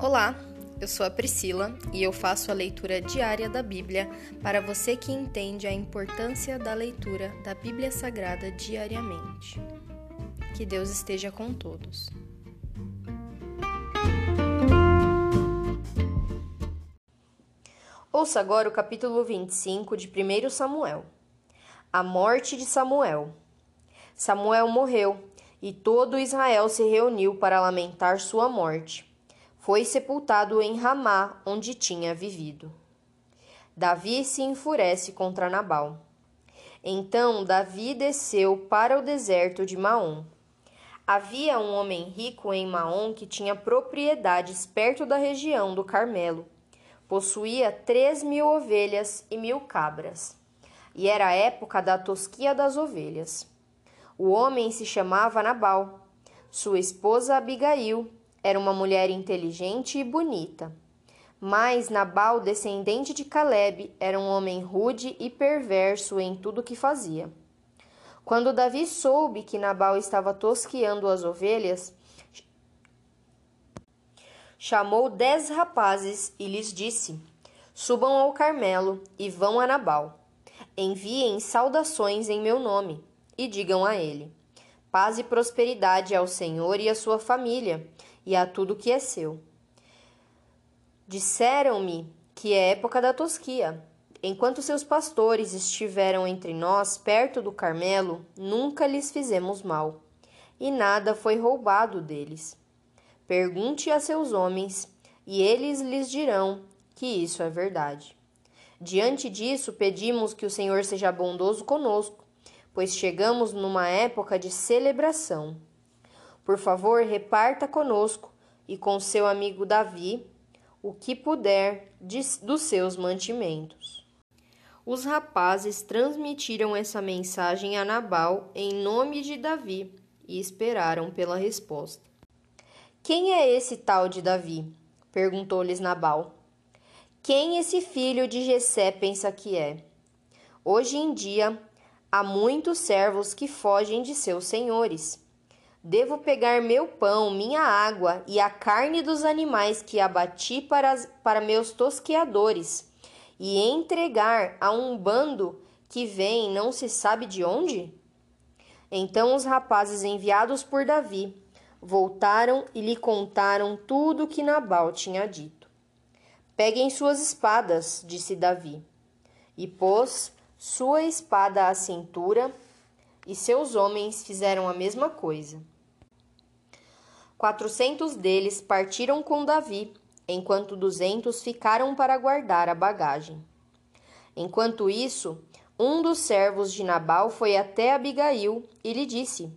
Olá, eu sou a Priscila e eu faço a leitura diária da Bíblia para você que entende a importância da leitura da Bíblia Sagrada diariamente. Que Deus esteja com todos. Ouça agora o capítulo 25 de 1 Samuel. A morte de Samuel. Samuel morreu e todo Israel se reuniu para lamentar sua morte foi sepultado em Ramá, onde tinha vivido. Davi se enfurece contra Nabal. Então Davi desceu para o deserto de Maom. Havia um homem rico em Maom que tinha propriedades perto da região do Carmelo. Possuía três mil ovelhas e mil cabras. E era a época da tosquia das ovelhas. O homem se chamava Nabal. Sua esposa Abigail era uma mulher inteligente e bonita. Mas Nabal, descendente de Caleb, era um homem rude e perverso em tudo que fazia. Quando Davi soube que Nabal estava tosqueando as ovelhas, chamou dez rapazes e lhes disse: Subam ao Carmelo e vão a Nabal. Enviem saudações em meu nome e digam a ele: Paz e prosperidade ao Senhor e à sua família e a tudo que é seu. Disseram-me que é época da tosquia. Enquanto seus pastores estiveram entre nós, perto do Carmelo, nunca lhes fizemos mal, e nada foi roubado deles. Pergunte a seus homens, e eles lhes dirão que isso é verdade. Diante disso, pedimos que o Senhor seja bondoso conosco, pois chegamos numa época de celebração. Por favor, reparta conosco e com seu amigo Davi o que puder de, dos seus mantimentos. Os rapazes transmitiram essa mensagem a Nabal em nome de Davi e esperaram pela resposta. Quem é esse tal de Davi? perguntou-lhes Nabal. Quem esse filho de Jessé pensa que é? Hoje em dia há muitos servos que fogem de seus senhores Devo pegar meu pão, minha água e a carne dos animais que abati para, para meus tosqueadores e entregar a um bando que vem não se sabe de onde? Então os rapazes enviados por Davi voltaram e lhe contaram tudo o que Nabal tinha dito. Peguem suas espadas, disse Davi, e pôs sua espada à cintura e seus homens fizeram a mesma coisa. Quatrocentos deles partiram com Davi, enquanto duzentos ficaram para guardar a bagagem. Enquanto isso, um dos servos de Nabal foi até Abigail e lhe disse: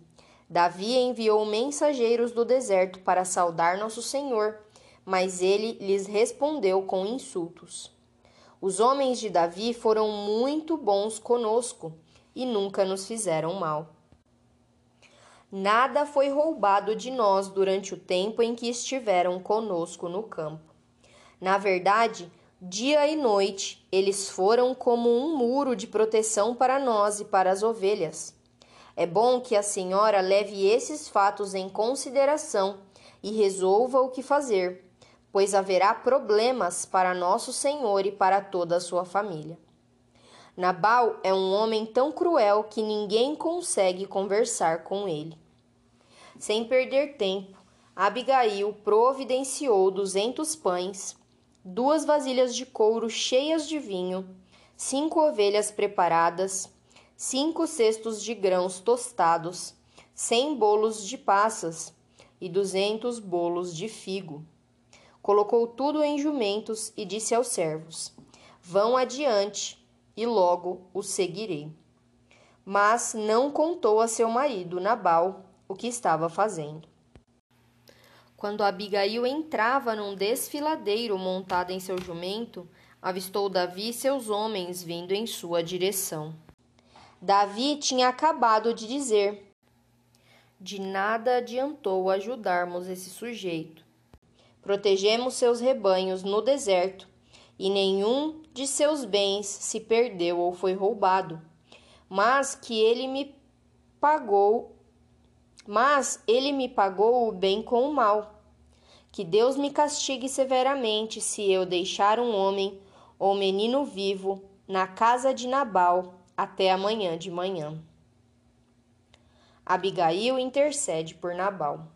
Davi enviou mensageiros do deserto para saudar nosso senhor, mas ele lhes respondeu com insultos. Os homens de Davi foram muito bons conosco e nunca nos fizeram mal. Nada foi roubado de nós durante o tempo em que estiveram conosco no campo. Na verdade, dia e noite, eles foram como um muro de proteção para nós e para as ovelhas. É bom que a senhora leve esses fatos em consideração e resolva o que fazer, pois haverá problemas para nosso Senhor e para toda a sua família. Nabal é um homem tão cruel que ninguém consegue conversar com ele. Sem perder tempo, Abigail providenciou duzentos pães, duas vasilhas de couro cheias de vinho, cinco ovelhas preparadas, cinco cestos de grãos tostados, cem bolos de passas e duzentos bolos de figo. Colocou tudo em jumentos e disse aos servos: Vão adiante e logo o seguirei. Mas não contou a seu marido Nabal o que estava fazendo. Quando Abigail entrava num desfiladeiro montada em seu jumento, avistou Davi e seus homens vindo em sua direção. Davi tinha acabado de dizer: De nada adiantou ajudarmos esse sujeito. Protegemos seus rebanhos no deserto e nenhum de seus bens se perdeu ou foi roubado, mas que ele me pagou, mas ele me pagou o bem com o mal. Que Deus me castigue severamente se eu deixar um homem ou menino vivo na casa de Nabal até amanhã de manhã. Abigail intercede por Nabal.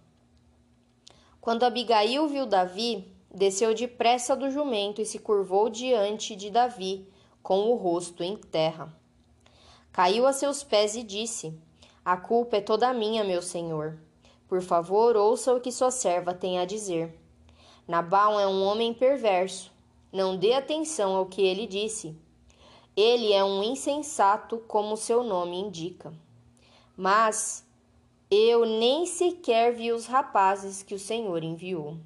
Quando Abigail viu Davi, desceu depressa do jumento e se curvou diante de Davi, com o rosto em terra. Caiu a seus pés e disse: A culpa é toda minha, meu senhor. Por favor, ouça o que sua serva tem a dizer. Nabal é um homem perverso. Não dê atenção ao que ele disse. Ele é um insensato, como seu nome indica. Mas eu nem sequer vi os rapazes que o Senhor enviou.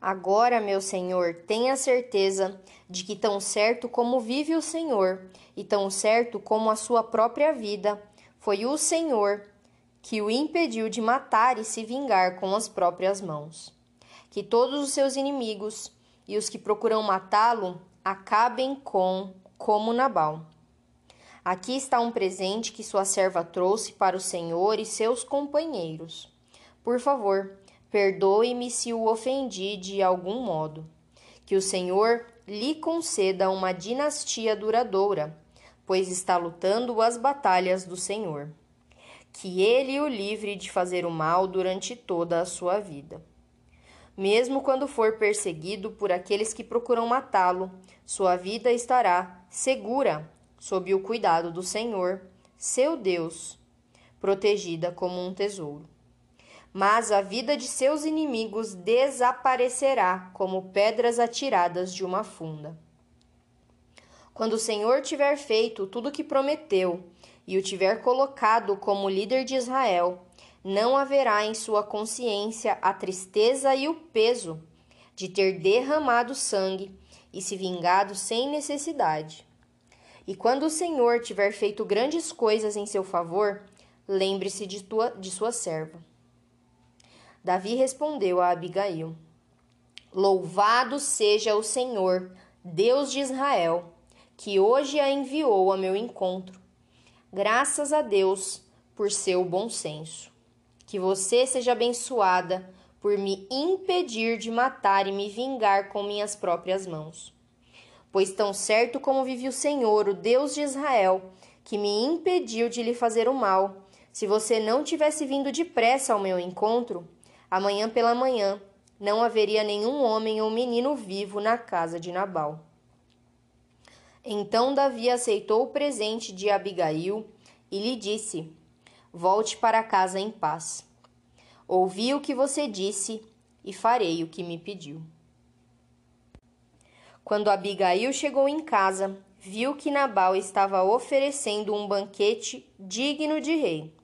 Agora, meu Senhor, tenha certeza de que, tão certo como vive o Senhor, e tão certo como a sua própria vida, foi o Senhor que o impediu de matar e se vingar com as próprias mãos. Que todos os seus inimigos e os que procuram matá-lo acabem com como Nabal. Aqui está um presente que sua serva trouxe para o Senhor e seus companheiros. Por favor, perdoe-me se o ofendi de algum modo. Que o Senhor lhe conceda uma dinastia duradoura, pois está lutando as batalhas do Senhor que ele o livre de fazer o mal durante toda a sua vida. Mesmo quando for perseguido por aqueles que procuram matá-lo, sua vida estará segura sob o cuidado do Senhor, seu Deus, protegida como um tesouro. Mas a vida de seus inimigos desaparecerá como pedras atiradas de uma funda. Quando o Senhor tiver feito tudo o que prometeu e o tiver colocado como líder de Israel, não haverá em sua consciência a tristeza e o peso de ter derramado sangue e se vingado sem necessidade. E quando o Senhor tiver feito grandes coisas em seu favor, lembre-se de, de sua serva. Davi respondeu a Abigail: Louvado seja o Senhor, Deus de Israel, que hoje a enviou a meu encontro Graças a Deus por seu bom senso. Que você seja abençoada por me impedir de matar e me vingar com minhas próprias mãos. Pois tão certo como vive o Senhor, o Deus de Israel, que me impediu de lhe fazer o mal, se você não tivesse vindo depressa ao meu encontro, amanhã pela manhã não haveria nenhum homem ou menino vivo na casa de Nabal. Então Davi aceitou o presente de Abigail e lhe disse: Volte para casa em paz. Ouvi o que você disse e farei o que me pediu. Quando Abigail chegou em casa, viu que Nabal estava oferecendo um banquete digno de rei.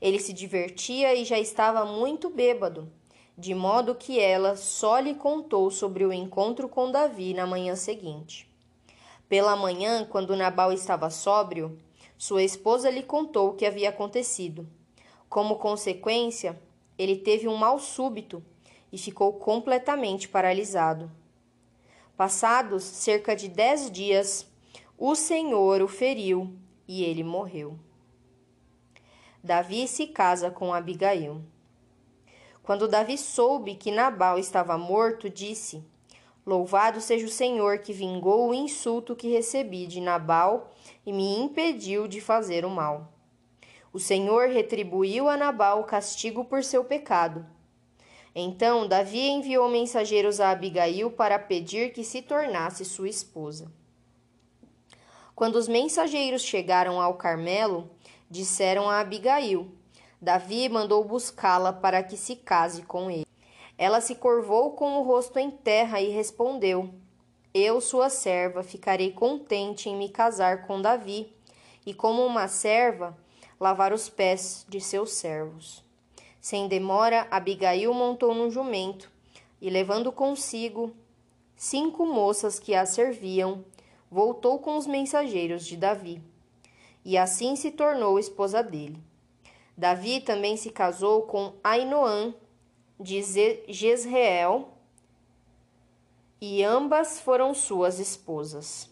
Ele se divertia e já estava muito bêbado, de modo que ela só lhe contou sobre o encontro com Davi na manhã seguinte. Pela manhã, quando Nabal estava sóbrio, sua esposa lhe contou o que havia acontecido. Como consequência, ele teve um mal súbito e ficou completamente paralisado. Passados cerca de dez dias, o Senhor o feriu e ele morreu. Davi se casa com Abigail. Quando Davi soube que Nabal estava morto, disse: Louvado seja o Senhor que vingou o insulto que recebi de Nabal e me impediu de fazer o mal. O Senhor retribuiu a Nabal o castigo por seu pecado. Então Davi enviou mensageiros a Abigail para pedir que se tornasse sua esposa. Quando os mensageiros chegaram ao Carmelo, disseram a Abigail: Davi mandou buscá-la para que se case com ele. Ela se curvou com o rosto em terra e respondeu: Eu, sua serva, ficarei contente em me casar com Davi, e como uma serva, lavar os pés de seus servos. Sem demora, Abigail montou num jumento e, levando consigo cinco moças que a serviam, voltou com os mensageiros de Davi. E assim se tornou esposa dele. Davi também se casou com Ainoã, de Jezreel, e ambas foram suas esposas.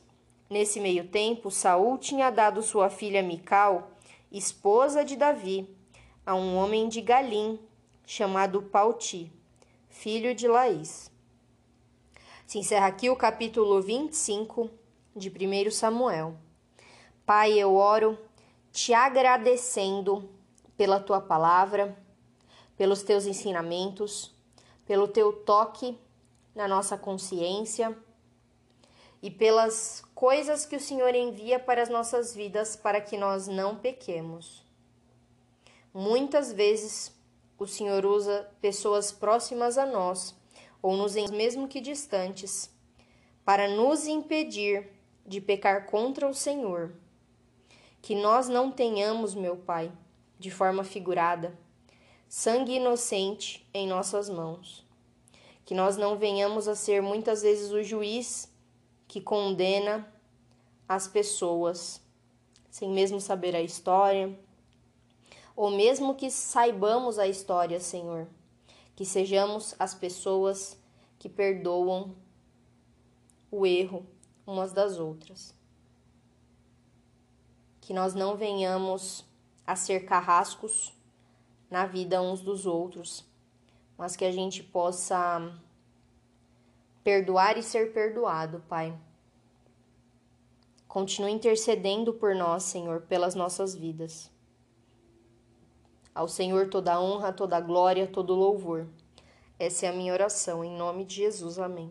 Nesse meio tempo, Saul tinha dado sua filha Mical, esposa de Davi, a um homem de Galim, chamado Pauti, filho de Laís. Se encerra aqui o capítulo 25 de 1 Samuel. Pai, eu oro te agradecendo pela tua palavra, pelos teus ensinamentos, pelo teu toque na nossa consciência e pelas coisas que o Senhor envia para as nossas vidas para que nós não pequemos. Muitas vezes o Senhor usa pessoas próximas a nós, ou nos mesmo que distantes, para nos impedir de pecar contra o Senhor. Que nós não tenhamos, meu Pai, de forma figurada, sangue inocente em nossas mãos. Que nós não venhamos a ser muitas vezes o juiz que condena as pessoas, sem mesmo saber a história, ou mesmo que saibamos a história, Senhor, que sejamos as pessoas que perdoam o erro umas das outras. Que nós não venhamos a ser carrascos na vida uns dos outros, mas que a gente possa perdoar e ser perdoado, Pai. Continue intercedendo por nós, Senhor, pelas nossas vidas. Ao Senhor toda honra, toda glória, todo louvor. Essa é a minha oração, em nome de Jesus. Amém.